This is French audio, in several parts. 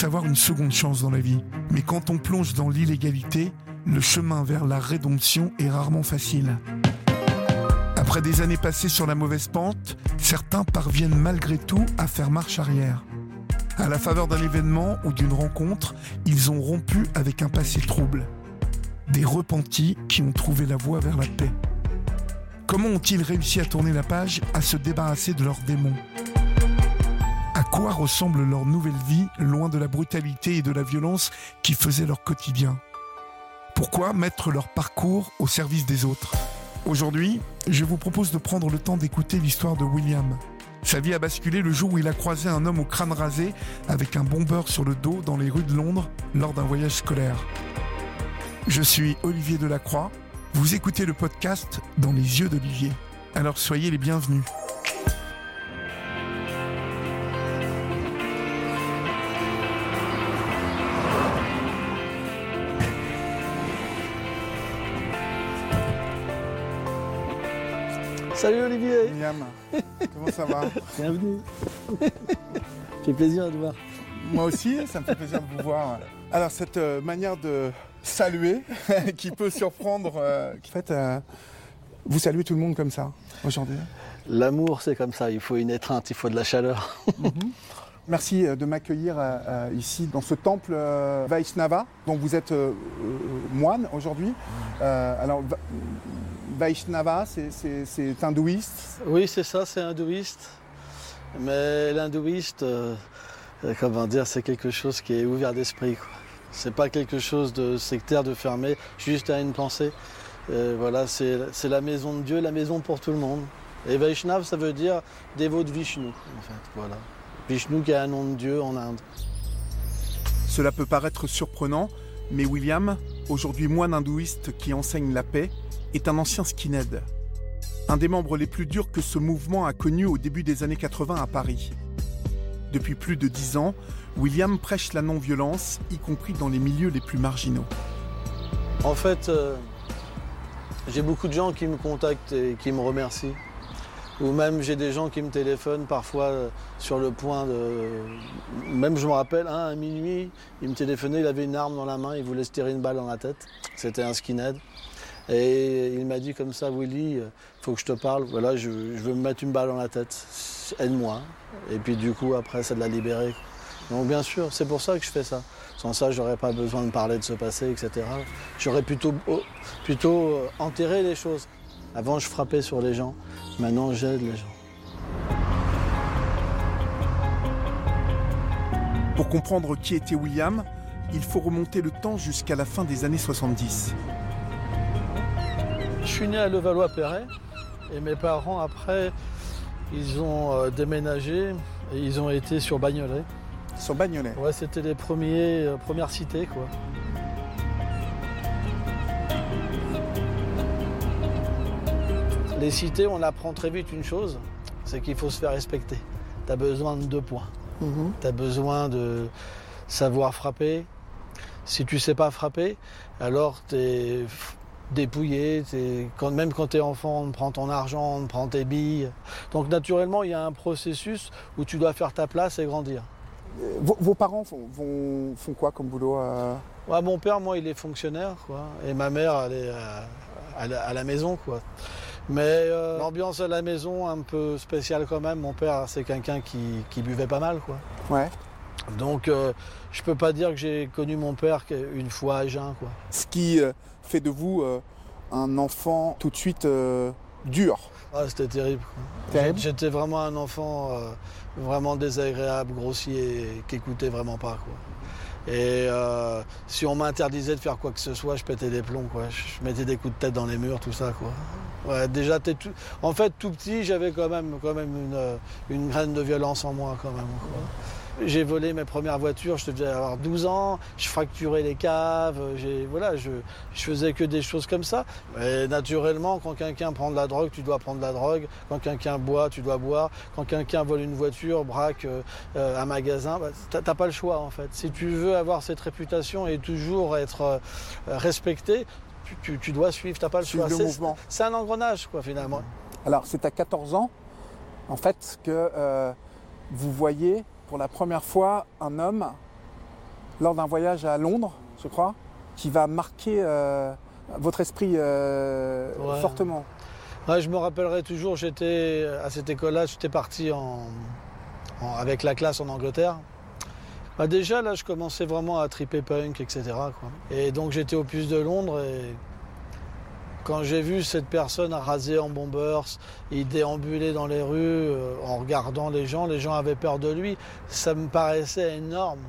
tous avoir une seconde chance dans la vie. Mais quand on plonge dans l'illégalité, le chemin vers la rédemption est rarement facile. Après des années passées sur la mauvaise pente, certains parviennent malgré tout à faire marche arrière. À la faveur d'un événement ou d'une rencontre, ils ont rompu avec un passé trouble. Des repentis qui ont trouvé la voie vers la paix. Comment ont-ils réussi à tourner la page, à se débarrasser de leurs démons? Quoi ressemble leur nouvelle vie, loin de la brutalité et de la violence qui faisaient leur quotidien? Pourquoi mettre leur parcours au service des autres? Aujourd'hui, je vous propose de prendre le temps d'écouter l'histoire de William. Sa vie a basculé le jour où il a croisé un homme au crâne rasé avec un bombeur sur le dos dans les rues de Londres lors d'un voyage scolaire. Je suis Olivier Delacroix. Vous écoutez le podcast Dans les yeux d'Olivier. Alors soyez les bienvenus. Salut Olivier William, comment ça va Bienvenue fait plaisir de te voir. Moi aussi, ça me fait plaisir de vous voir. Alors cette euh, manière de saluer qui peut surprendre, euh, en fait, euh, vous saluez tout le monde comme ça aujourd'hui L'amour c'est comme ça, il faut une étreinte, il faut de la chaleur. Merci euh, de m'accueillir euh, euh, ici dans ce temple Vaishnava, dont vous êtes moine aujourd'hui. Euh, alors Va- Vaishnava, c'est- hindouiste? Oui c'est ça, c'est hindouiste. Mais l'hindouiste, euh, comment dire, c'est quelque chose qui est ouvert d'esprit. C'est pas quelque chose de sectaire, de fermé, juste à une pensée. Voilà, c'est c'est la maison de Dieu, la maison pour tout le monde. Et Vaishnav, ça veut dire dévot de Vishnu, en fait. Voilà. Vishnu qui est un nom de Dieu en Inde. Cela peut paraître surprenant, mais William, aujourd'hui moine hindouiste qui enseigne la paix, est un ancien skinhead. Un des membres les plus durs que ce mouvement a connu au début des années 80 à Paris. Depuis plus de dix ans, William prêche la non-violence, y compris dans les milieux les plus marginaux. En fait, euh, j'ai beaucoup de gens qui me contactent et qui me remercient. Ou même j'ai des gens qui me téléphonent parfois euh, sur le point de... Même je me rappelle, un à minuit, il me téléphonait, il avait une arme dans la main, il voulait se tirer une balle dans la tête. C'était un skinhead. Et il m'a dit comme ça, Willy, il faut que je te parle. Voilà, je, veux me mettre une balle dans la tête. Aide-moi. Et puis du coup, après, ça de la libérer. Donc bien sûr, c'est pour ça que je fais ça. Sans ça, j'aurais pas besoin de parler de ce passé, etc. J'aurais plutôt, oh, plutôt euh, enterré les choses. Avant, je frappais sur les gens. Maintenant, j'aide les gens. Pour comprendre qui était William, il faut remonter le temps jusqu'à la fin des années 70. Je suis né à Levallois-Perret et mes parents, après, ils ont euh, déménagé et ils ont été sur Bagnolet. Sur Bagnolet. Ouais, c'était les premiers, euh, premières cités, quoi. Les cités, on apprend très vite une chose, c'est qu'il faut se faire respecter. Tu as besoin de deux points. Tu as besoin de savoir frapper. Si tu sais pas frapper, alors tu es dépouillé. quand, même quand tu es enfant, on prend ton argent, on prend tes billes. Donc naturellement, il y a un processus où tu dois faire ta place et grandir. Vos, vos parents font, vont- font quoi comme boulot euh? Ouais, mon père, moi, il est fonctionnaire, quoi. Et ma mère, elle est euh, à, la, à la maison, quoi. Mais euh, l'ambiance à la maison, un peu spéciale quand même. Mon père, c'est quelqu'un qui, qui buvait pas mal, quoi. Ouais. Donc, euh, je peux pas dire que j'ai connu mon père une fois à jeun, quoi. Ce qui euh, fait de vous un enfant tout de suite dur. Ah, c'était terrible. Terrible J'étais vraiment un enfant vraiment désagréable, grossier, qui écoutait vraiment pas, quoi. Et euh, si on m'interdisait de faire quoi que ce soit, je pétais des plombs. Je mettais des coups de tête dans les murs, tout ça, quoi. Déjà, en fait, tout petit, j'avais quand même, quand même une, euh, une graine de violence en moi, quand même. J'ai volé mes premières voitures, je devais avoir 12 ans, je fracturais les caves, voilà, je, je faisais que des choses comme ça. Et naturellement, quand quelqu'un prend de la drogue, tu dois prendre de la drogue. Quand quelqu'un boit, tu dois boire. Quand quelqu'un vole une voiture, braque euh, un magasin, bah, t'as pas le choix en fait. Si tu veux avoir cette réputation et toujours être euh, respecté, tu, tu- tu dois suivre, t'as pas le choix. C'est un engrenage quoi finalement. Alors, c'est à 14 ans, en fait, que euh, vous voyez pour la première fois un homme lors d'un voyage à Londres, je crois, qui va marquer euh, votre esprit euh, Ouais. fortement. Ouais, je me rappellerai toujours, j'étais à cette école-là, j'étais parti en, en- avec la classe en Angleterre. Bah déjà, là, je commençais vraiment à triper punk, etc. quoi. Et donc, j'étais au puce de Londres et quand j'ai vu cette personne rasée en bombers, il déambulait dans les rues euh, en regardant les gens, les gens avaient peur de lui, ça me paraissait énorme.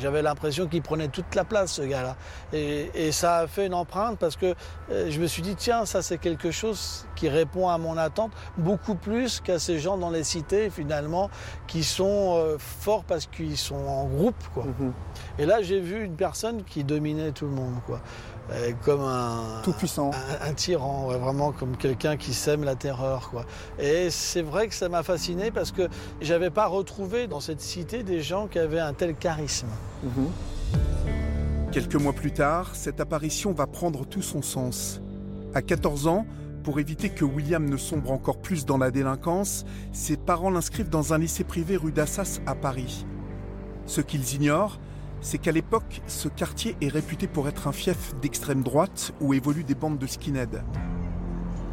J'avais l'impression qu'il prenait toute la place, ce gars-là. Et, et ça a fait une empreinte parce que euh, je me suis dit, tiens, ça c'est quelque chose qui répond à mon attente beaucoup plus qu'à ces gens dans les cités, finalement, qui sont euh, forts parce qu'ils sont en groupe. Quoi. Mhm. Et là, j'ai vu une personne qui dominait tout le monde, quoi. Euh, comme un, Tout puissant. un, un tyran, ouais, vraiment comme quelqu'un qui sème la terreur. Quoi. Et c'est vrai que ça m'a fasciné parce que j'avais pas retrouvé dans cette cité des gens qui avaient un tel charisme. Mhm. Quelques mois plus tard, cette apparition va prendre tout son sens. À 14 ans, pour éviter que William ne sombre encore plus dans la délinquance, ses parents l'inscrivent dans un lycée privé rue d'Assas à Paris. Ce qu'ils ignorent, c'est qu'à l'époque, ce quartier est réputé pour être un fief d'extrême droite où évoluent des bandes de skinheads.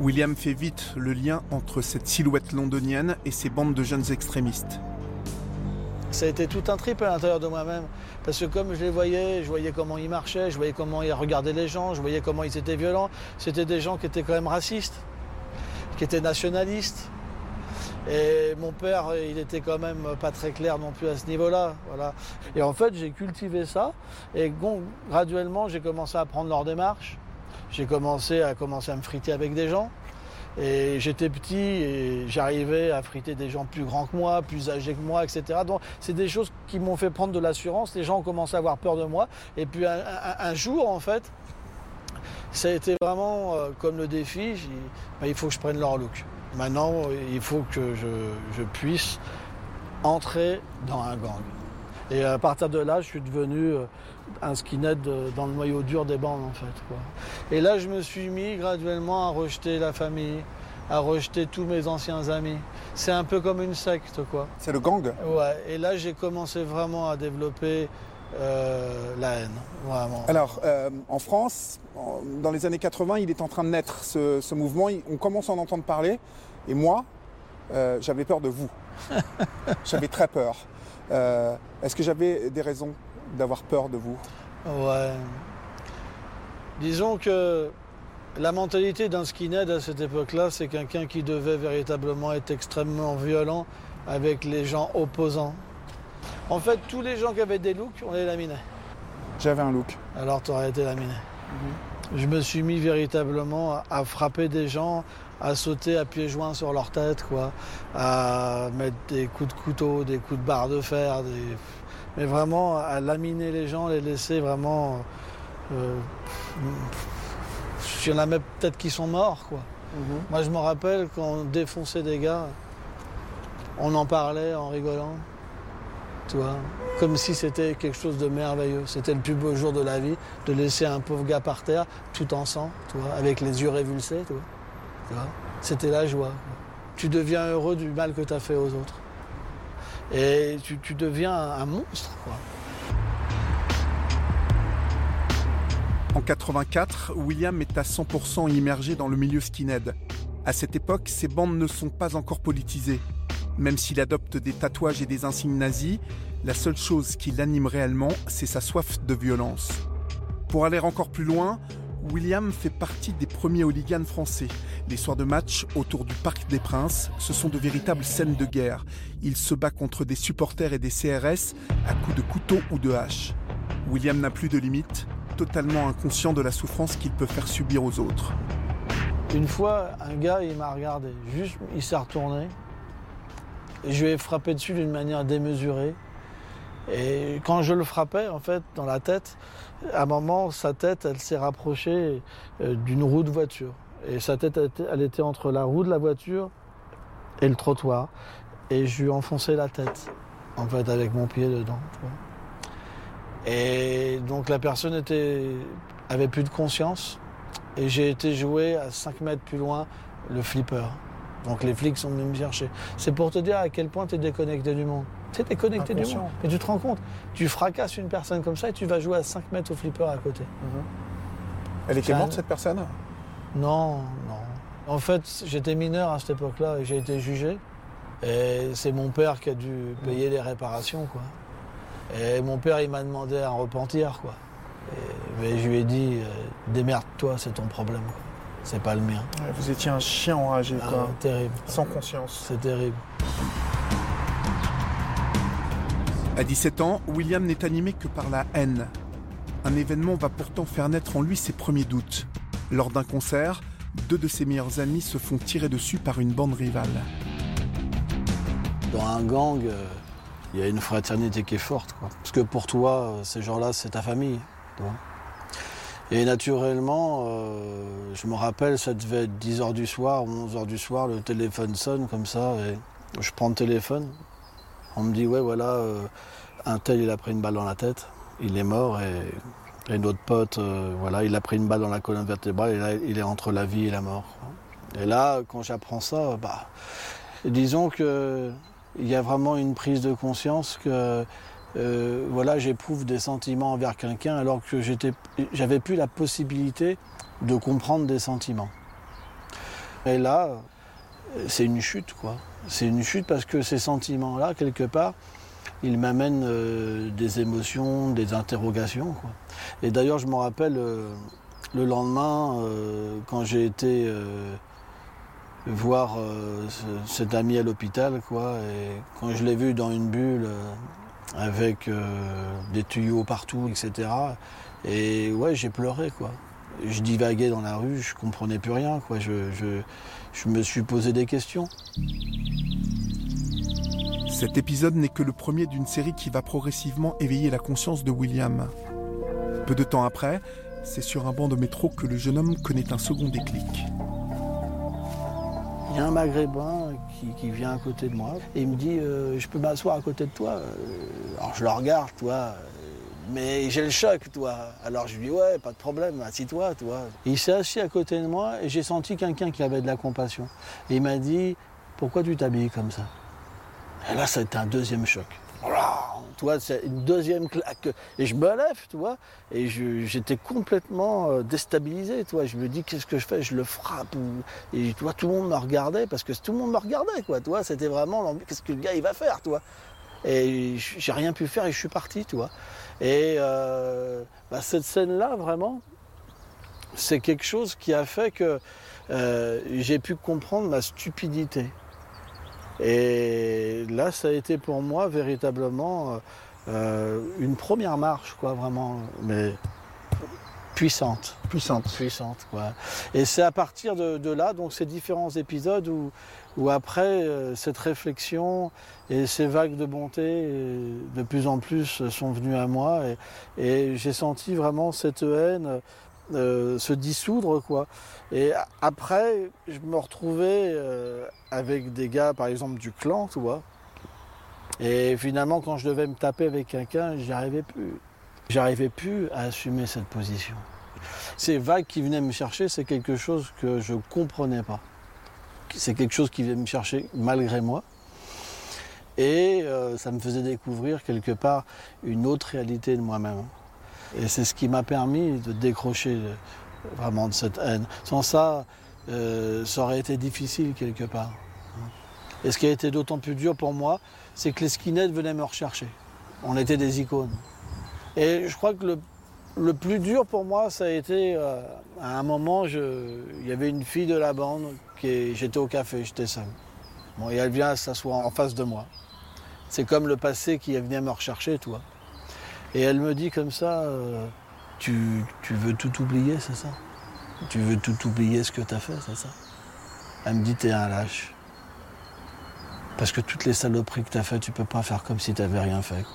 William fait vite le lien entre cette silhouette londonienne et ces bandes de jeunes extrémistes. Ça a été tout un trip à l'intérieur de moi-même. Parce que comme je les voyais, je voyais comment ils marchaient, je voyais comment ils regardaient les gens, je voyais comment ils étaient violents. C'était des gens qui étaient quand même racistes, qui étaient nationalistes. Et mon père, il était quand même pas très clair non plus à ce niveau-là. Voilà. Et en fait, j'ai cultivé ça. Et graduellement, j'ai commencé à prendre leur démarche. J'ai commencé à commencer à me friter avec des gens. Et j'étais petit et j'arrivais à friter des gens plus grands que moi, plus âgés que moi, etc. Donc c'est des choses qui m'ont fait prendre de l'assurance. Les gens ont commencé à avoir peur de moi. Et puis un, jour, en fait, ça a été vraiment euh, comme le défi. Ben, il faut que je prenne leur look. Maintenant, il faut que je, je puisse entrer dans un gang. Et à partir de là, je suis devenu euh, un skinhead euh, dans le noyau dur des bandes, en fait. quoi. Et là, je me suis mis graduellement à rejeter la famille, à rejeter tous mes anciens amis. C'est un peu comme une secte, quoi. C'est le gang? Ouais. Et là, j'ai commencé vraiment à développer euh, la haine, vraiment. Alors, euh, en France, en- dans les années 80, il est en train de naître ce, ce mouvement. Il- On commence à en entendre parler. Et moi, euh, j'avais peur de vous. j'avais très peur. Est-ce que j'avais des raisons d'avoir peur de vous? Ouais. Disons que la mentalité d'un skinhead à cette époque-là, c'est quelqu'un qui devait véritablement être extrêmement violent avec les gens opposants. En fait, tous les gens qui avaient des looks, on les laminait. J'avais un look. Alors tu aurais été laminé. Je me suis mis véritablement à- à frapper des gens, à sauter à pieds joints sur leur tête, quoi, à mettre des coups de couteau, des coups de barre de fer, des- mais vraiment à laminer les gens, les laisser vraiment. euh, Il y en a même peut-être qui sont morts, quoi. Moi, je me rappelle quand on défonçait des gars, on en parlait en rigolant, comme si c'était quelque chose de merveilleux. C'était le plus beau jour de la vie, de laisser un pauvre gars par terre, tout en sang, tu vois, avec les yeux révulsés, tu. C'était la joie. Tu deviens heureux du mal que tu as fait aux autres. Et tu, deviens un, monstre. En 84, William est à 100% immergé dans le milieu skinhead. À cette époque, ces bandes ne sont pas encore politisées. Même s'il adopte des tatouages et des insignes nazis, la seule chose qui l'anime réellement, c'est sa soif de violence. Pour aller encore plus loin, William fait partie des premiers hooligans français. Les soirs de match autour du Parc des Princes, ce sont de véritables scènes de guerre. Il se bat contre des supporters et des CRS à coups de couteau ou de hache. William n'a plus de limites, totalement inconscient de la souffrance qu'il peut faire subir aux autres. Une fois, un gars, il m'a regardé. Juste, il s'est retourné. Et je lui ai frappé dessus d'une manière démesurée. Et quand je le frappais, en fait, dans la tête, à un moment, sa tête, elle s'est rapprochée euh, d'une roue de voiture. Et sa tête, elle était, entre la roue de la voiture et le trottoir. Et je lui ai enfoncé la tête, en fait, avec mon pied dedans. Et donc la personne était, avait plus de conscience. Et j'ai été jouer à 5 mètres plus loin le flipper. Donc les flics sont venus me chercher. C'est pour te dire à quel point tu es déconnecté du monde. Tu sais, t'es connecté du monde. Mais tu te rends compte, tu fracasses une personne comme ça et tu vas jouer à 5 mètres au flipper à côté. Elle était un- morte cette personne? Non, non. En fait, j'étais mineur à cette époque-là et j'ai été jugé. Et c'est mon père qui a dû payer les réparations, quoi. Et mon père, il m'a demandé un repentir, quoi. Mais je lui ai dit, euh, démerde-toi, c'est ton problème, quoi. C'est pas le mien. Ouais, Vous étiez un chien enragé, Ah, quoi. terrible. Sans conscience. C'est terrible. À 17 ans, William n'est animé que par la haine. Un événement va pourtant faire naître en lui ses premiers doutes. Lors d'un concert, deux de ses meilleurs amis se font tirer dessus par une bande rivale. Dans un gang, euh, il y a une fraternité qui est forte. Quoi. Parce que pour toi, euh, ces gens-là, c'est ta famille. Et naturellement, euh, je me rappelle, ça devait être 10h du soir, 11h du soir, le téléphone sonne comme ça. Et je prends le téléphone. On me dit, ouais, voilà, euh, un tel, il a pris une balle dans la tête. Il est mort. Et, et notre pote, euh, voilà, il a pris une balle dans la colonne vertébrale. Et là, il est entre la vie et la mort. Et là, quand j'apprends ça, bah, disons que il y a vraiment une prise de conscience que euh, voilà, j'éprouve des sentiments envers quelqu'un alors que j'avais plus la possibilité de comprendre des sentiments. Et là, c'est une chute, quoi. C'est une chute parce que ces sentiments-là, quelque part, ils m'amènent euh, des émotions, des interrogations. Et d'ailleurs, je me rappelle euh, le lendemain, quand j'ai été voir ce- cet ami à l'hôpital, quoi. Et quand je l'ai vu dans une bulle avec euh, des tuyaux partout, etc. Et ouais, j'ai pleuré, quoi. Je divaguais dans la rue, je comprenais plus rien, quoi. Je, me suis posé des questions. Cet épisode n'est que le premier d'une série qui va progressivement éveiller la conscience de William. Peu de temps après, c'est sur un banc de métro que le jeune homme connaît un second déclic. Il y a un maghrébin qui, vient à côté de moi et il me dit euh, Je peux m'asseoir à côté de toi Euh, Alors je le regarde, toi, euh, mais j'ai le choc, toi. Alors je lui dis Ouais, pas de problème, assis-toi, toi. Il s'est assis à côté de moi et j'ai senti quelqu'un qui avait de la compassion. Il m'a dit Pourquoi tu t'habilles comme ça? Et là, ça a été un deuxième choc. C'est une deuxième claque. Et je me lève, tu vois, et j'étais complètement euh, déstabilisé, toi. Je me dis, qu'est-ce que je fais? Je le frappe ou... Et tout le monde me regardait, parce que tout le monde me regardait, quoi. Toi, c'était vraiment, qu'est-ce que le gars, il va faire, toi Et j- j'ai rien pu faire et je suis parti, tu vois. Et euh, bah, cette scène-là, vraiment, c'est quelque chose qui a fait que euh, j'ai pu comprendre ma stupidité. Et là, ça a été pour moi véritablement euh, une première marche, quoi, vraiment, mais puissante. Puissante. Puissante, quoi. Et c'est à partir de, de là, donc ces différents épisodes où, où après euh, cette réflexion et ces vagues de bonté euh, de plus en plus sont venues à moi et, et j'ai senti vraiment cette haine euh, se dissoudre, quoi. Et après, je me retrouvais euh, avec des gars, par exemple, du clan, tu vois. Et finalement, quand je devais me taper avec quelqu'un, j'y plus. J'arrivais plus à assumer cette position. Ces vagues qui venaient me chercher, c'est quelque chose que je comprenais pas. C'est quelque chose qui venait me chercher malgré moi. Et euh, ça me faisait découvrir quelque part une autre réalité de moi-même. Et c'est ce qui m'a permis de décrocher euh, vraiment de cette haine. Sans ça, euh, ça aurait été difficile quelque part. Et ce qui a été d'autant plus dur pour moi, c'est que les skinheads venaient me rechercher. On était des icônes. Et je crois que le, plus dur pour moi, ça a été, euh, à un moment, il y avait une fille de la bande, qui j'étais au café, j'étais seul. Bon, et elle vient s'asseoir en face de moi. C'est comme le passé qui vient me rechercher, toi. Et elle me dit comme ça, euh, tu, tu veux tout oublier, c'est ça? Tu veux tout oublier ce que tu as fait, c'est ça? Elle me dit, t'es un lâche. Parce que toutes les saloperies que tu as fait, tu peux pas faire comme si tu n'avais rien fait.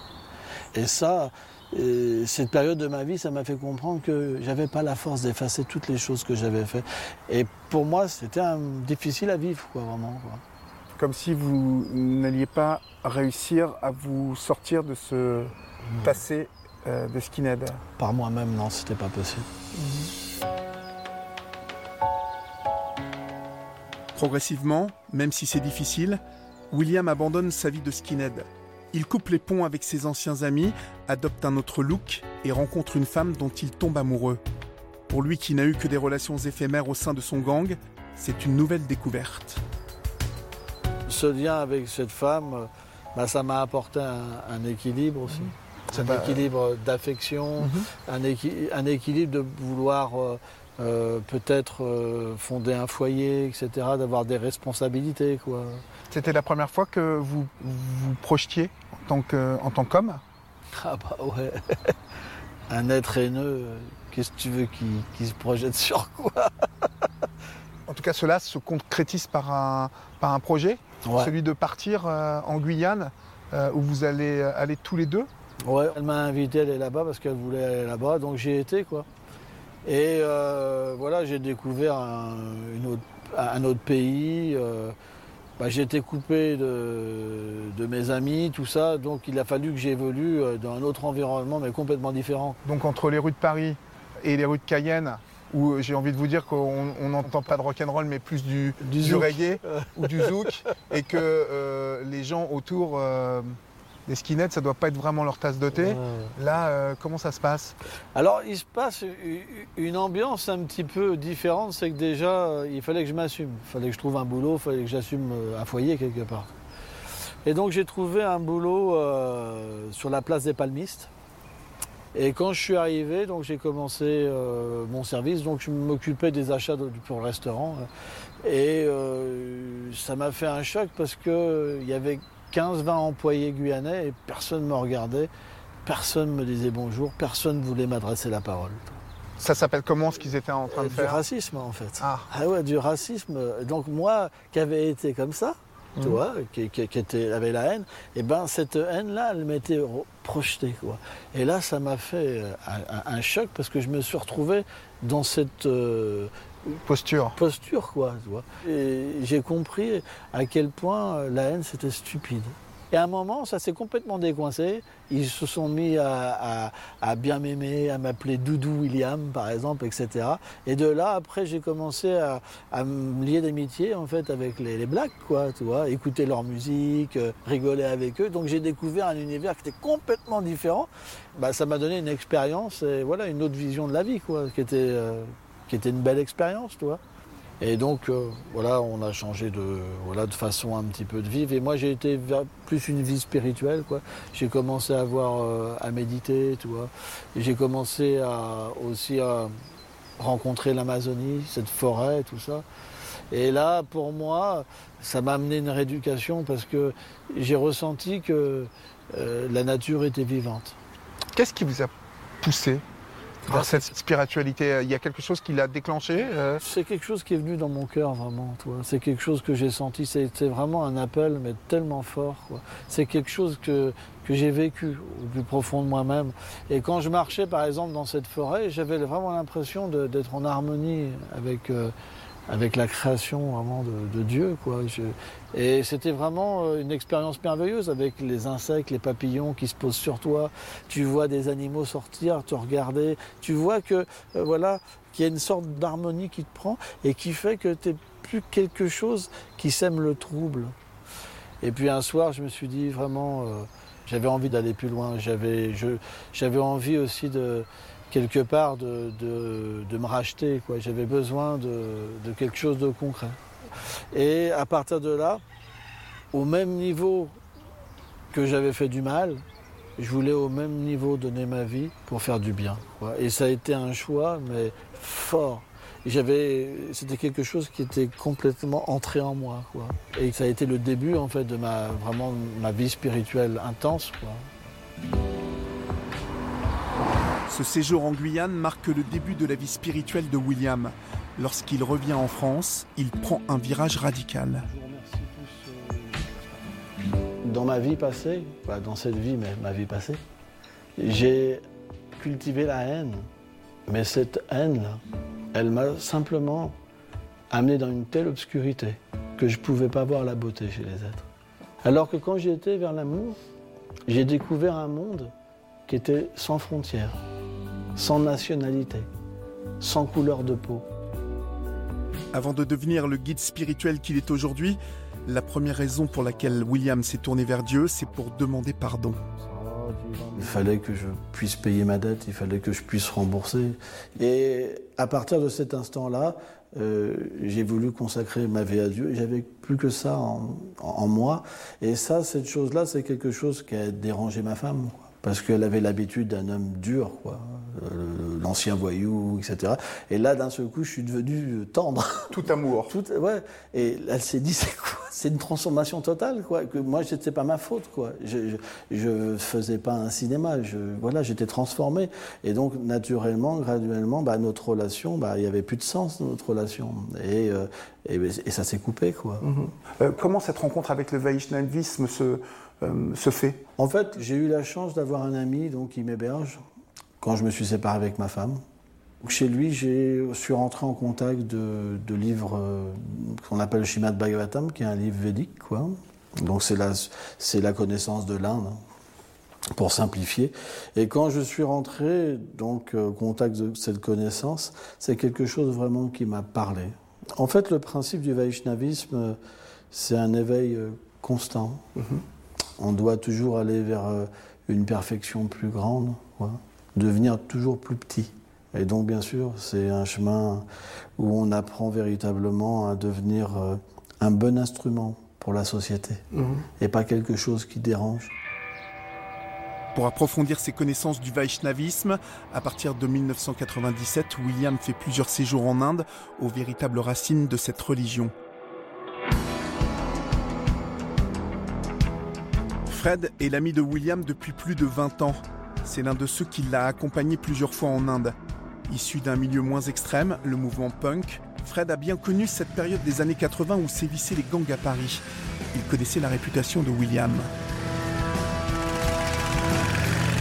Et ça, euh, cette période de ma vie, ça m'a fait comprendre que j'avais pas la force d'effacer toutes les choses que j'avais fait. Et pour moi, c'était difficile à vivre, quoi, vraiment. Comme si vous n'alliez pas réussir à vous sortir de ce passé euh, de skinhead. Par moi-même, non, c'était pas possible. Progressivement, même si c'est difficile, William abandonne sa vie de skinhead. Il coupe les ponts avec ses anciens amis, adopte un autre look et rencontre une femme dont il tombe amoureux. Pour lui qui n'a eu que des relations éphémères au sein de son gang, c'est une nouvelle découverte. Ce lien avec cette femme, bah, ça m'a apporté un, équilibre aussi. Un équilibre d'affection, mhm. un, équilibre de vouloir euh, euh, peut-être euh, fonder un foyer, etc., d'avoir des responsabilités. Quoi. C'était la première fois que vous vous projetiez en tant qu'homme? Ah bah ouais. un être haineux, qu'est-ce que tu veux qui, se projette sur quoi? En tout cas, cela se concrétise par un, par un projet, celui de partir euh, en Guyane, euh, où vous allez aller tous les deux Ouais, elle m'a invité à aller là-bas parce qu'elle voulait aller là-bas, donc j'y été quoi. Et euh, voilà, j'ai découvert un, autre, un, autre, pays. Bah, j'ai été coupé de, mes amis, tout ça, donc il a fallu que j'évolue euh, dans un autre environnement, mais complètement différent. Donc entre les rues de Paris et les rues de Cayenne, où euh, j'ai envie de vous dire qu'on n'entend pas de rock'n'roll, mais plus du, du, reggae ou du zouk, et que euh, les gens autour les skinheads, ça doit pas être vraiment leur tasse de thé. Là, euh, comment ça se passe? Alors, il se passe une ambiance un petit peu différente. C'est que déjà, euh, il fallait que je m'assume. Il fallait que je trouve un boulot, il fallait que j'assume euh, un foyer quelque part. Et donc, j'ai trouvé un boulot sur la place des Palmistes. Et quand je suis arrivé, donc j'ai commencé mon service, donc je m'occupais des achats pour le restaurant. Et ça m'a fait un choc parce qu'il y avait 15-20 employés guyanais et personne ne me regardait, personne ne me disait bonjour, personne ne voulait m'adresser la parole. Ça s'appelle comment ce qu'ils étaient en train de faire? Du racisme en fait. Ah. ah. ouais, du racisme. Donc moi qui avais été comme ça, tu vois, qui, était, avait la haine, et eh ben cette haine-là, elle m'était projetée. Quoi. Et là, ça m'a fait euh, un, choc parce que je me suis retrouvé dans cette euh, posture. Posture, quoi. Tu vois. Et j'ai compris à quel point euh, la haine, c'était stupide. Et à un moment, ça s'est complètement décoincé. Ils se sont mis à, bien m'aimer, à m'appeler Doudou William, par exemple, etc. Et de là, après, j'ai commencé à, me lier d'amitié, en fait, avec les, Blacks, quoi, tu vois, écouter leur musique, euh, rigoler avec eux. Donc j'ai découvert un univers qui était complètement différent. Bah, ça m'a donné une expérience et voilà, une autre vision de la vie, quoi, qui était, euh, qui était une belle expérience, tu. Et donc, euh, voilà, on a changé de, voilà, de façon un petit peu de vivre. Et moi, j'ai été plus une vie spirituelle, quoi. J'ai commencé à avoir, euh, à méditer, tu vois. J'ai commencé à, aussi à rencontrer l'Amazonie, cette forêt, tout ça. Et là, pour moi, ça m'a amené une rééducation parce que j'ai ressenti que euh, la nature était vivante. Qu'est-ce qui vous a poussé vers cette spiritualité Il y a quelque chose qui l'a déclenché euh C'est quelque chose qui est venu dans mon cœur vraiment. C'est quelque chose que j'ai senti. C'était vraiment un appel, mais tellement fort. C'est quelque chose que, que j'ai vécu au plus profond de moi-même. Et quand je marchais par exemple dans cette forêt, j'avais vraiment l'impression d'être en harmonie avec... Euh, avec la création vraiment de, Dieu. Quoi. et c'était vraiment euh, une expérience merveilleuse avec les insectes, les papillons qui se posent sur toi. Tu vois des animaux sortir, te regarder. Tu vois que euh, voilà qu'il y a une sorte d'harmonie qui te prend et qui fait que tu n'es plus quelque chose qui sème le trouble. Et puis un soir, je me suis dit vraiment, euh, j'avais envie d'aller plus loin. J'avais, j'avais envie aussi de quelque part de, me racheter. J'avais besoin de, quelque chose de concret. Et à partir de là, au même niveau que j'avais fait du mal, je voulais au même niveau donner ma vie pour faire du bien. Et ça a été un choix, mais fort. C'était quelque chose qui était complètement entré en moi, Et ça a été le début en fait de ma vraiment ma vie spirituelle intense, ce séjour en Guyane marque le début de la vie spirituelle de William. Lorsqu'il revient en France, il prend un virage radical. Dans ma vie passée, dans cette vie, mais ma vie passée, j'ai cultivé la haine. Mais cette haine-là, elle m'a simplement amené dans une telle obscurité que je ne pouvais pas voir la beauté chez les êtres. Alors que quand j'ai été vers l'amour, j'ai découvert un monde qui était sans frontières sans nationalité, sans couleur de peau. Avant de devenir le guide spirituel qu'il est aujourd'hui, La première raison pour laquelle William s'est tourné vers Dieu, c'est pour demander pardon. Il fallait que je puisse payer ma dette, il fallait que je puisse rembourser. Et à partir de cet instant-là, euh, j'ai voulu consacrer ma vie à Dieu. J'avais plus que ça en, moi. Et ça, cette chose-là, c'est quelque chose qui a dérangé ma femme parce qu'elle avait l'habitude d'un homme dur, quoi, euh, l'ancien voyou, etc. Et là, d'un seul coup, je suis devenu tendre. Tout amour. Tout, ouais. Et elle s'est dit, c'est quoi? C'est une transformation totale, quoi. Que moi, c'était pas ma faute, quoi. Je, je, faisais pas un cinéma. Je, voilà, j'étais transformé. Et donc, naturellement, graduellement, bah, notre relation, bah, il y avait plus de sens dans notre relation. Et, euh, et, ça s'est coupé, quoi. Mhm. Euh, comment cette rencontre avec le Vaishnavisme se euh, se fait En fait, j'ai eu la chance d'avoir un ami donc, qui m'héberge quand je me suis séparé avec ma femme. Chez lui, je suis rentré en contact de, livres euh, qu'on appelle le Shimad Bhagavatam, qui est un livre védique. Quoi. Donc c'est la, c'est la connaissance de l'Inde, hein, pour simplifier. Et quand je suis rentré donc au contact de cette connaissance, c'est quelque chose vraiment qui m'a parlé. En fait, le principe du Vaishnavisme, c'est un éveil euh, constant. Mm-hmm on doit toujours aller vers euh, une perfection plus grande, devenir toujours plus petit. Et donc, bien sûr, c'est un chemin où on apprend véritablement à devenir euh, un bon instrument pour la société mhm. et pas quelque chose qui dérange. Pour approfondir ses connaissances du Vaishnavisme, à partir de 1997, William fait plusieurs séjours en Inde aux véritables racines de cette religion. Fred est l'ami de William depuis plus de 20 ans. C'est l'un de ceux qui l'a accompagné plusieurs fois en Inde. Issu d'un milieu moins extrême, le mouvement punk, Fred a bien connu cette période des années 80 où sévissaient les gangs à Paris. Il connaissait la réputation de William.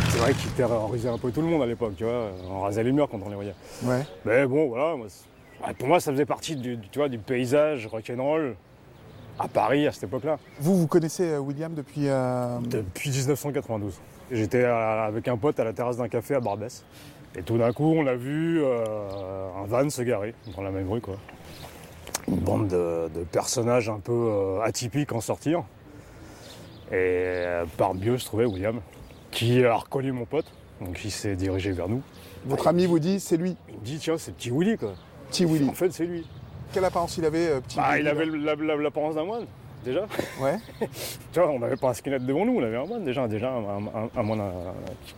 C'est vrai qu'il terrorisait un peu tout le monde à l'époque, tu vois. On rasait les murs quand on les voyait. Ouais. Mais bon, voilà. pour moi, ça faisait partie du, tu vois, du paysage rock'n'roll à Paris à cette époque-là. Vous, vous connaissez euh, William depuis euh, Depuis 1992. J'étais avec un pote à la terrasse d'un café à Barbès. Et tout d'un coup, on a vu euh, un van se garer dans la même rue. Quoi. Une bande de, personnages un peu atypiques en sortir. Et par mieux, je trouvais William, qui a reconnu mon pote, donc il s'est dirigé vers nous. Votre ami vous dit, c'est lui Il me dit, tiens, c'est petit Willy, quoi. Petit Willy. En fait, c'est lui. Quelle apparence il avait, euh, petit bah, Il avait l'apparence d'un moine, déjà. Ouais. tu vois, on n'avait pas un squelette devant nous, on avait un moine déjà, déjà un, moine euh,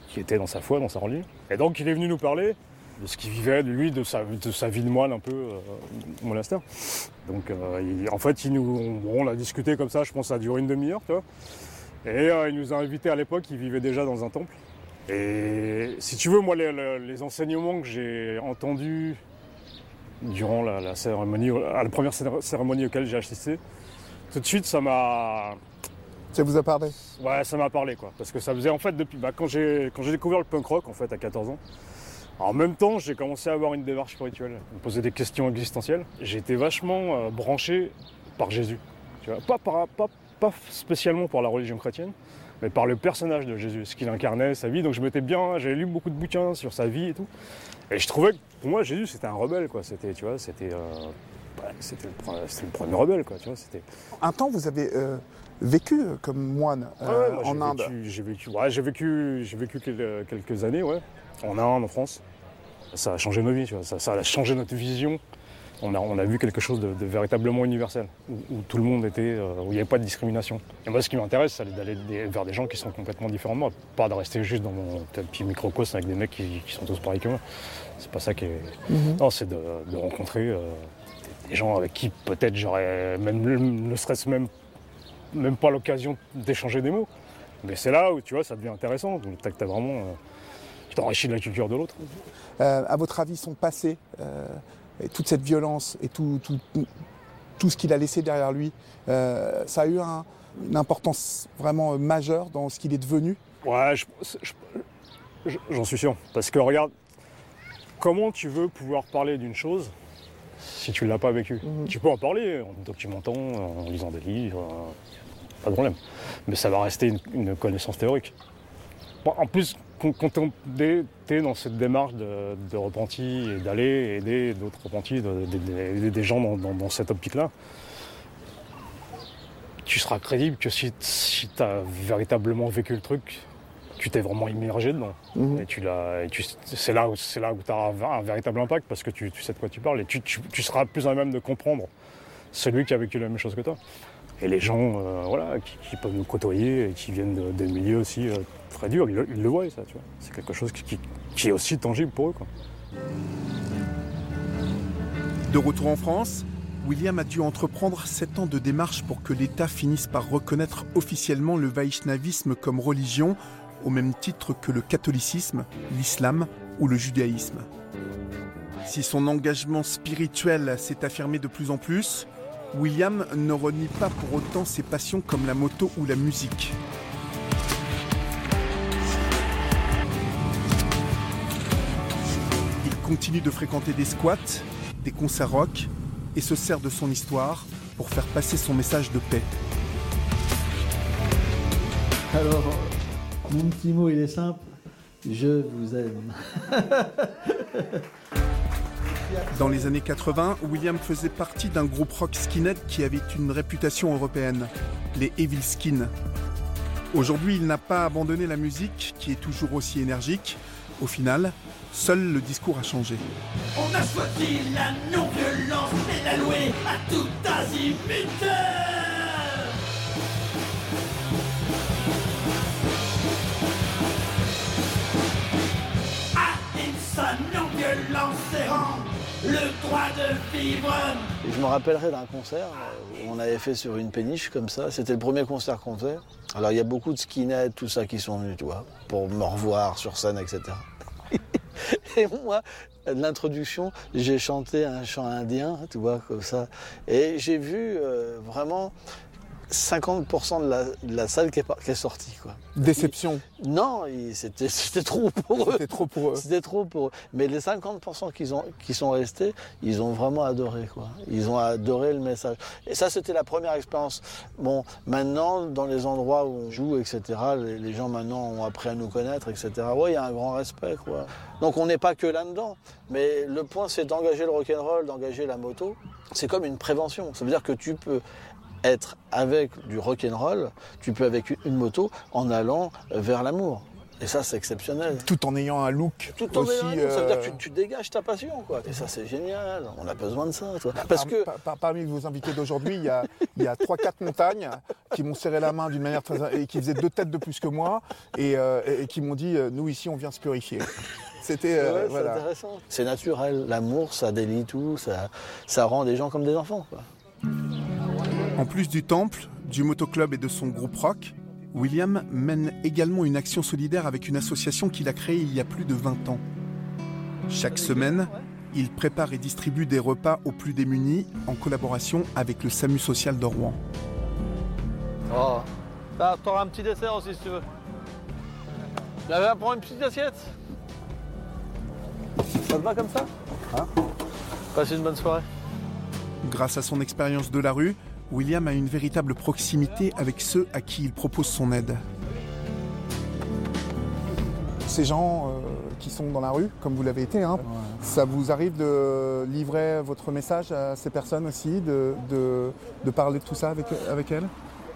qui était dans sa foi, dans sa religion. Et donc il est venu nous parler de ce qu'il vivait, de lui, de sa, de sa vie de moine un peu euh, monastère. Donc en fait, il nous, on, a discuté comme ça, je pense ça a duré une demi-heure, tu vois. Et il nous a invités à l'époque, il vivait déjà dans un temple. Et si tu veux, moi, les, les enseignements que j'ai entendus durant la, cérémonie, à la première cérémonie auquel j'ai assisté. Tout de suite, ça m'a. Ça vous a parlé Ouais, ça m'a parlé quoi. Parce que ça faisait en fait depuis. Bah, quand j'ai découvert le punk rock en fait à 14 ans, en même temps, j'ai commencé à avoir une démarche spirituelle, me poser des questions existentielles. J'étais vachement euh, branché par Jésus. Tu vois pas, pas, pas spécialement par la religion chrétienne, mais par le personnage de Jésus, ce qu'il incarnait, sa vie. Donc je m'étais bien, j'avais lu beaucoup de bouquins sur sa vie et tout. Et je trouvais que pour moi, Jésus, c'était un rebelle, quoi. C'était, tu vois, c'était, euh, c'était, le, premier rebelle, quoi. Tu vois, c'était. Un temps, vous avez euh, vécu euh, comme moine en Inde. j'ai vécu, ouais, j'ai vécu, j'ai vécu quelques années, ouais, en Inde, en France. Ça a changé nos vies, tu vois. Ça, a changé notre vision. On a, on a, vu quelque chose de, véritablement universel, où, tout le monde était, où il n'y avait pas de discrimination. Et moi, ce qui m'intéresse, c'est d'aller vers des gens qui sont complètement différents de moi, pas de rester juste dans mon petit microcosme avec des mecs qui, qui sont tous pareils que moi. C'est pas ça qui est. Mhm. Non, c'est de, rencontrer euh, des gens avec qui peut-être j'aurais même ne serait-ce même, même pas l'occasion d'échanger des mots. Mais c'est là où tu vois ça devient intéressant. Tu as vraiment. Euh, tu t'enrichis de la culture de l'autre. Euh, à votre avis, son passé, et toute cette violence et tout, tout, tout ce qu'il a laissé derrière lui, ça a eu une importance vraiment majeure dans ce qu'il est devenu Ouais, j'en suis sûr. Parce que regarde, comment tu veux pouvoir parler d'une chose si tu ne l'as pas vécu mhm. Tu peux en parler en documentant, en lisant des livres, euh, pas de problème. Mais ça va rester une, connaissance théorique. en plus, quand tu es dans cette démarche de, repenti et d'aller aider d'autres repentis, d'aider des gens dans, cette optique-là, tu seras crédible que si, si tu as véritablement vécu le truc, tu t'es vraiment immergé dedans. Mhm. Et tu l'as, c'est là où c'est là où tu as un, un véritable impact parce que tu, tu sais de quoi tu parles et tu, tu- tu seras plus à même de comprendre celui qui a vécu la même chose que toi. Et les gens, euh, voilà, qui, peuvent nous côtoyer et qui viennent de- des milieux aussi euh, très durs, ils, le- voient ça. C'est quelque chose qui, qui- est aussi tangible pour eux, quoi. De retour en France, William a dû entreprendre sept ans de démarche pour que l'État finisse par reconnaître officiellement le vaishnavisme comme religion, au même titre que le catholicisme, l'islam ou le judaïsme? Si son engagement spirituel s'est affirmé de plus en plus, William ne renie pas pour autant ses passions comme la moto ou la musique. Il continue de fréquenter des squats, des concerts rock et se sert de son histoire pour faire passer son message de paix. Alors, mon petit mot, il est simple. Je vous aime. Dans les années 80, William faisait partie d'un groupe rock skinhead qui avait une réputation européenne, les Evil Skin. Aujourd'hui, il n'a pas abandonné la musique, qui est toujours aussi énergique. Au final, seul le discours a changé. On a choisi la non-violence et la louer à tout. Et je me rappellerai d'un concert euh, où on avait fait sur une péniche comme ça. C'était le premier concert qu'on faisait. Alors il y a beaucoup de skinheads, tout ça, qui sont venus, tu vois, pour me revoir sur scène, etc. Et moi, l'introduction, j'ai chanté un chant indien, tu vois, comme ça. Et j'ai vu euh, vraiment 50% de la, de la salle qui est, par- qui est sortie, quoi. Déception, Non, il- c'était c'était trop pour eux. c'était trop pour eux. C'était trop pour eux. Mais les 50% qui, ont, qui sont restés, ils ont vraiment adoré. Quoi. Ils ont adoré le message. Et ça, c'était la première expérience. Bon, maintenant, dans les endroits où on joue, etc., les, les gens maintenant ont appris à nous connaître, etc. Oui, il y a un grand respect. Quoi. Donc on n'est pas que là-dedans. Mais le point, c'est d'engager le rock'n'roll, d'engager la moto. C'est comme une prévention. Ça veut dire que tu peux être avec du rock'n'roll, tu peux avec une moto en allant vers l'amour. Et ça, c'est exceptionnel. Tout en ayant un look Tout en aussi. ayant ça veut dire que euh, tu, tu dégages ta passion, quoi. Et ça, c'est génial. On a besoin de ça, toi. Parce Par- que par- par- parmi vos invités d'aujourd'hui, il y a, il y a 3-4 montagnes qui m'ont serré la main d'une manière très. et qui faisaient deux têtes de plus que moi et, euh, et- qui m'ont dit euh, nous ici, on vient se purifier. C'était. euh, Ouais, c'est voilà. intéressant. C'est naturel. L'amour, ça délie tout. Ça, ça rend les gens comme des enfants, quoi. En plus du temple, du motoclub et de son groupe rock, William mène également une action solidaire avec une association qu'il a créée il y a plus de 20 ans. Chaque semaine, il prépare et distribue des repas aux plus démunis en collaboration avec le SAMU social de Rouen. Oh. T'auras un petit dessert aussi, si tu veux. Tu avais à prendre une petite assiette Ça te va comme ça? Hein? Passe une bonne soirée. Grâce à son expérience de la rue, William a une véritable proximité avec ceux à qui il propose son aide. Ces gens euh, qui sont dans la rue, comme vous l'avez été, hein, ça vous arrive de livrer votre message à ces personnes aussi, de, de- de parler de tout ça avec, avec elles?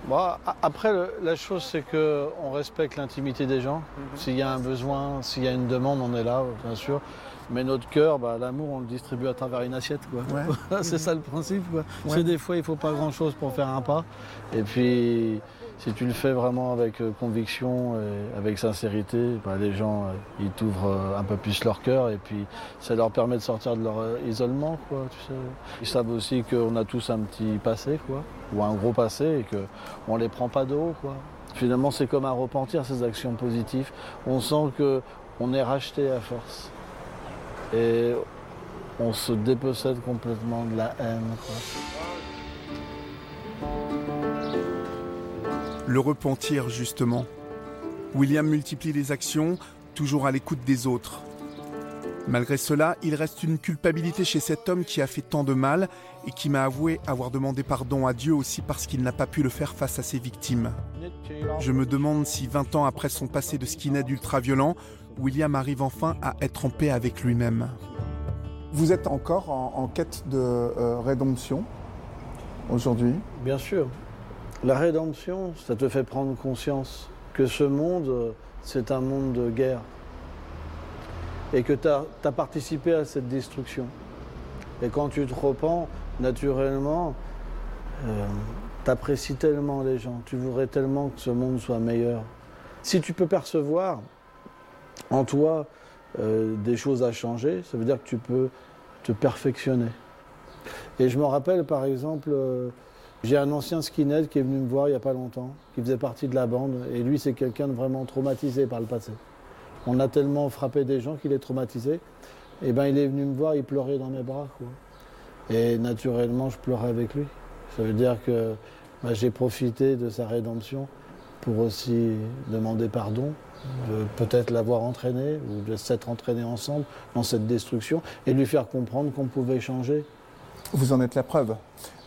Bon, a- après, la chose, c'est qu'on respecte l'intimité des gens. S'il y a un besoin, s'il y a une demande, on est là, bien sûr. Mais notre cœur, bah, l'amour, on le distribue à travers une assiette. Quoi. Ouais. c'est ça le principe. Quoi. Ouais. C'est des fois, il ne faut pas grand-chose pour faire un pas. Et puis, si tu le fais vraiment avec euh, conviction et avec sincérité, bah, les gens, euh, ils t'ouvrent euh, un peu plus leur cœur. Et puis, ça leur permet de sortir de leur isolement. Quoi, tu sais. Ils savent aussi qu'on a tous un petit passé, quoi, ou un gros passé, et qu'on ne les prend pas de haut. Quoi. Finalement, c'est comme un repentir, ces actions positives. On sent qu'on est racheté à force. Et on se dépossède complètement de la haine. Le repentir, justement. William multiplie les actions, toujours à l'écoute des autres. Malgré cela, il reste une culpabilité chez cet homme qui a fait tant de mal et qui m'a avoué avoir demandé pardon à Dieu aussi parce qu'il n'a pas pu le faire face à ses victimes. Je me demande si 20 ans après son passé de skinhead ultra-violent, William arrive enfin à être en paix avec lui-même. Vous êtes encore en, quête de euh, rédemption aujourd'hui? Bien sûr. La rédemption, ça te fait prendre conscience que ce monde, c'est un monde de guerre. Et que tu as, participé à cette destruction. Et quand tu te repens, naturellement, euh, tu apprécies tellement les gens, tu voudrais tellement que ce monde soit meilleur. Si tu peux percevoir en toi euh, des choses à changer, ça veut dire que tu peux te perfectionner. Et je me rappelle par exemple, euh, j'ai un ancien skinhead qui est venu me voir il n'y a pas longtemps, qui faisait partie de la bande, et lui c'est quelqu'un de vraiment traumatisé par le passé. On a tellement frappé des gens qu'il est traumatisé. Et ben il est venu me voir, il pleurait dans mes bras. Et naturellement, je pleurais avec lui. Ça veut dire que bah, j'ai profité de sa rédemption pour aussi demander pardon, peut-être l'avoir entraîné ou de s'être entraîné ensemble dans cette destruction et lui faire comprendre qu'on pouvait changer. Vous en êtes la preuve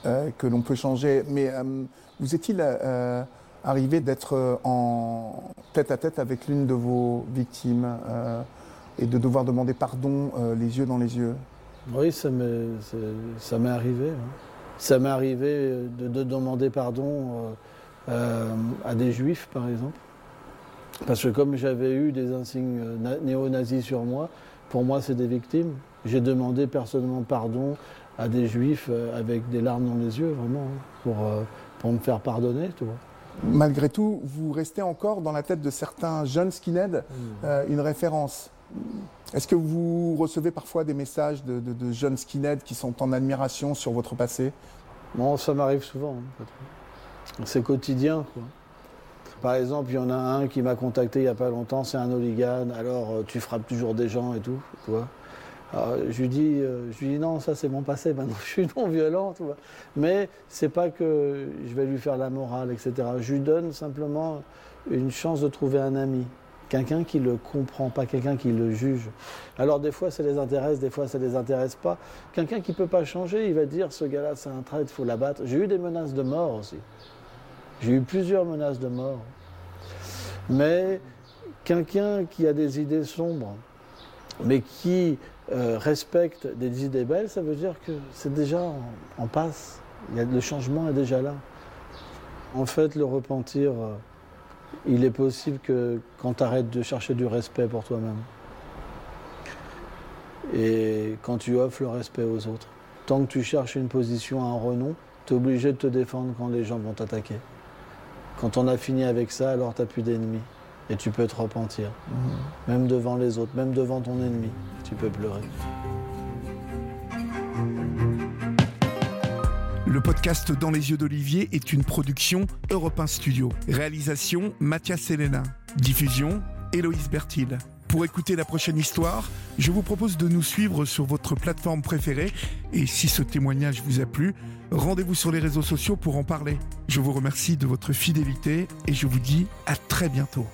euh, que l'on peut changer. Mais euh, vous est-il euh, arrivé d'être en tête à tête avec l'une de vos victimes et de devoir demander pardon les yeux dans les yeux? Oui, ça m'est arrivé. Hein. Ça m'est arrivé de, demander pardon à des juifs, par exemple. Parce que comme j'avais eu des insignes néo-nazis sur moi, pour moi, c'est des victimes. J'ai demandé personnellement pardon à des juifs euh, avec des larmes dans les yeux, vraiment, hein, pour, euh, pour me faire pardonner, tu vois. Malgré tout, vous restez encore dans la tête de certains jeunes skinheads mmh. euh, une référence. Est-ce que vous recevez parfois des messages de, jeunes skinheads qui sont en admiration sur votre passé? Bon, ça m'arrive souvent. Hein, c'est quotidien. Par exemple, il y en a un qui m'a contacté il n'y a pas longtemps, c'est un hooligan, alors tu frappes toujours des gens et tout. Tu vois je, lui dis, euh, je lui non, ça c'est mon passé, maintenant je suis non violent. Mais ce Mais c'est pas que je vais lui faire la morale, etc. Je lui donne simplement une chance de trouver un ami. Quelqu'un qui le comprend, pas quelqu'un qui le juge. Alors des fois ça les intéresse, des fois ça les intéresse pas. Quelqu'un qui peut pas changer, il va dire ce gars-là c'est un traître, il faut l'abattre. J'ai eu des menaces de mort aussi. J'ai eu plusieurs menaces de mort. Mais quelqu'un qui a des idées sombres, mais qui euh, respecte des idées belles, ça veut dire que c'est déjà en, passe. Le changement est déjà là. En fait, le repentir, euh, il est possible que quand tu arrêtes de chercher du respect pour toi-même. Et quand tu offres le respect aux autres. Tant que tu cherches une position, un renom, tu es obligé de te défendre quand les gens vont t'attaquer. Quand on a fini avec ça, alors tu n'as plus d'ennemis et tu peux te repentir. Mhm. Même devant les autres, même devant ton ennemi, tu peux pleurer. Le podcast Dans les yeux d'Olivier est une production Europe 1 Studio. Réalisation Mathias Helena. Diffusion Héloïse Bertil. Pour écouter la prochaine histoire, je vous propose de nous suivre sur votre plateforme préférée et si ce témoignage vous a plu, rendez-vous sur les réseaux sociaux pour en parler. Je vous remercie de votre fidélité et je vous dis à très bientôt.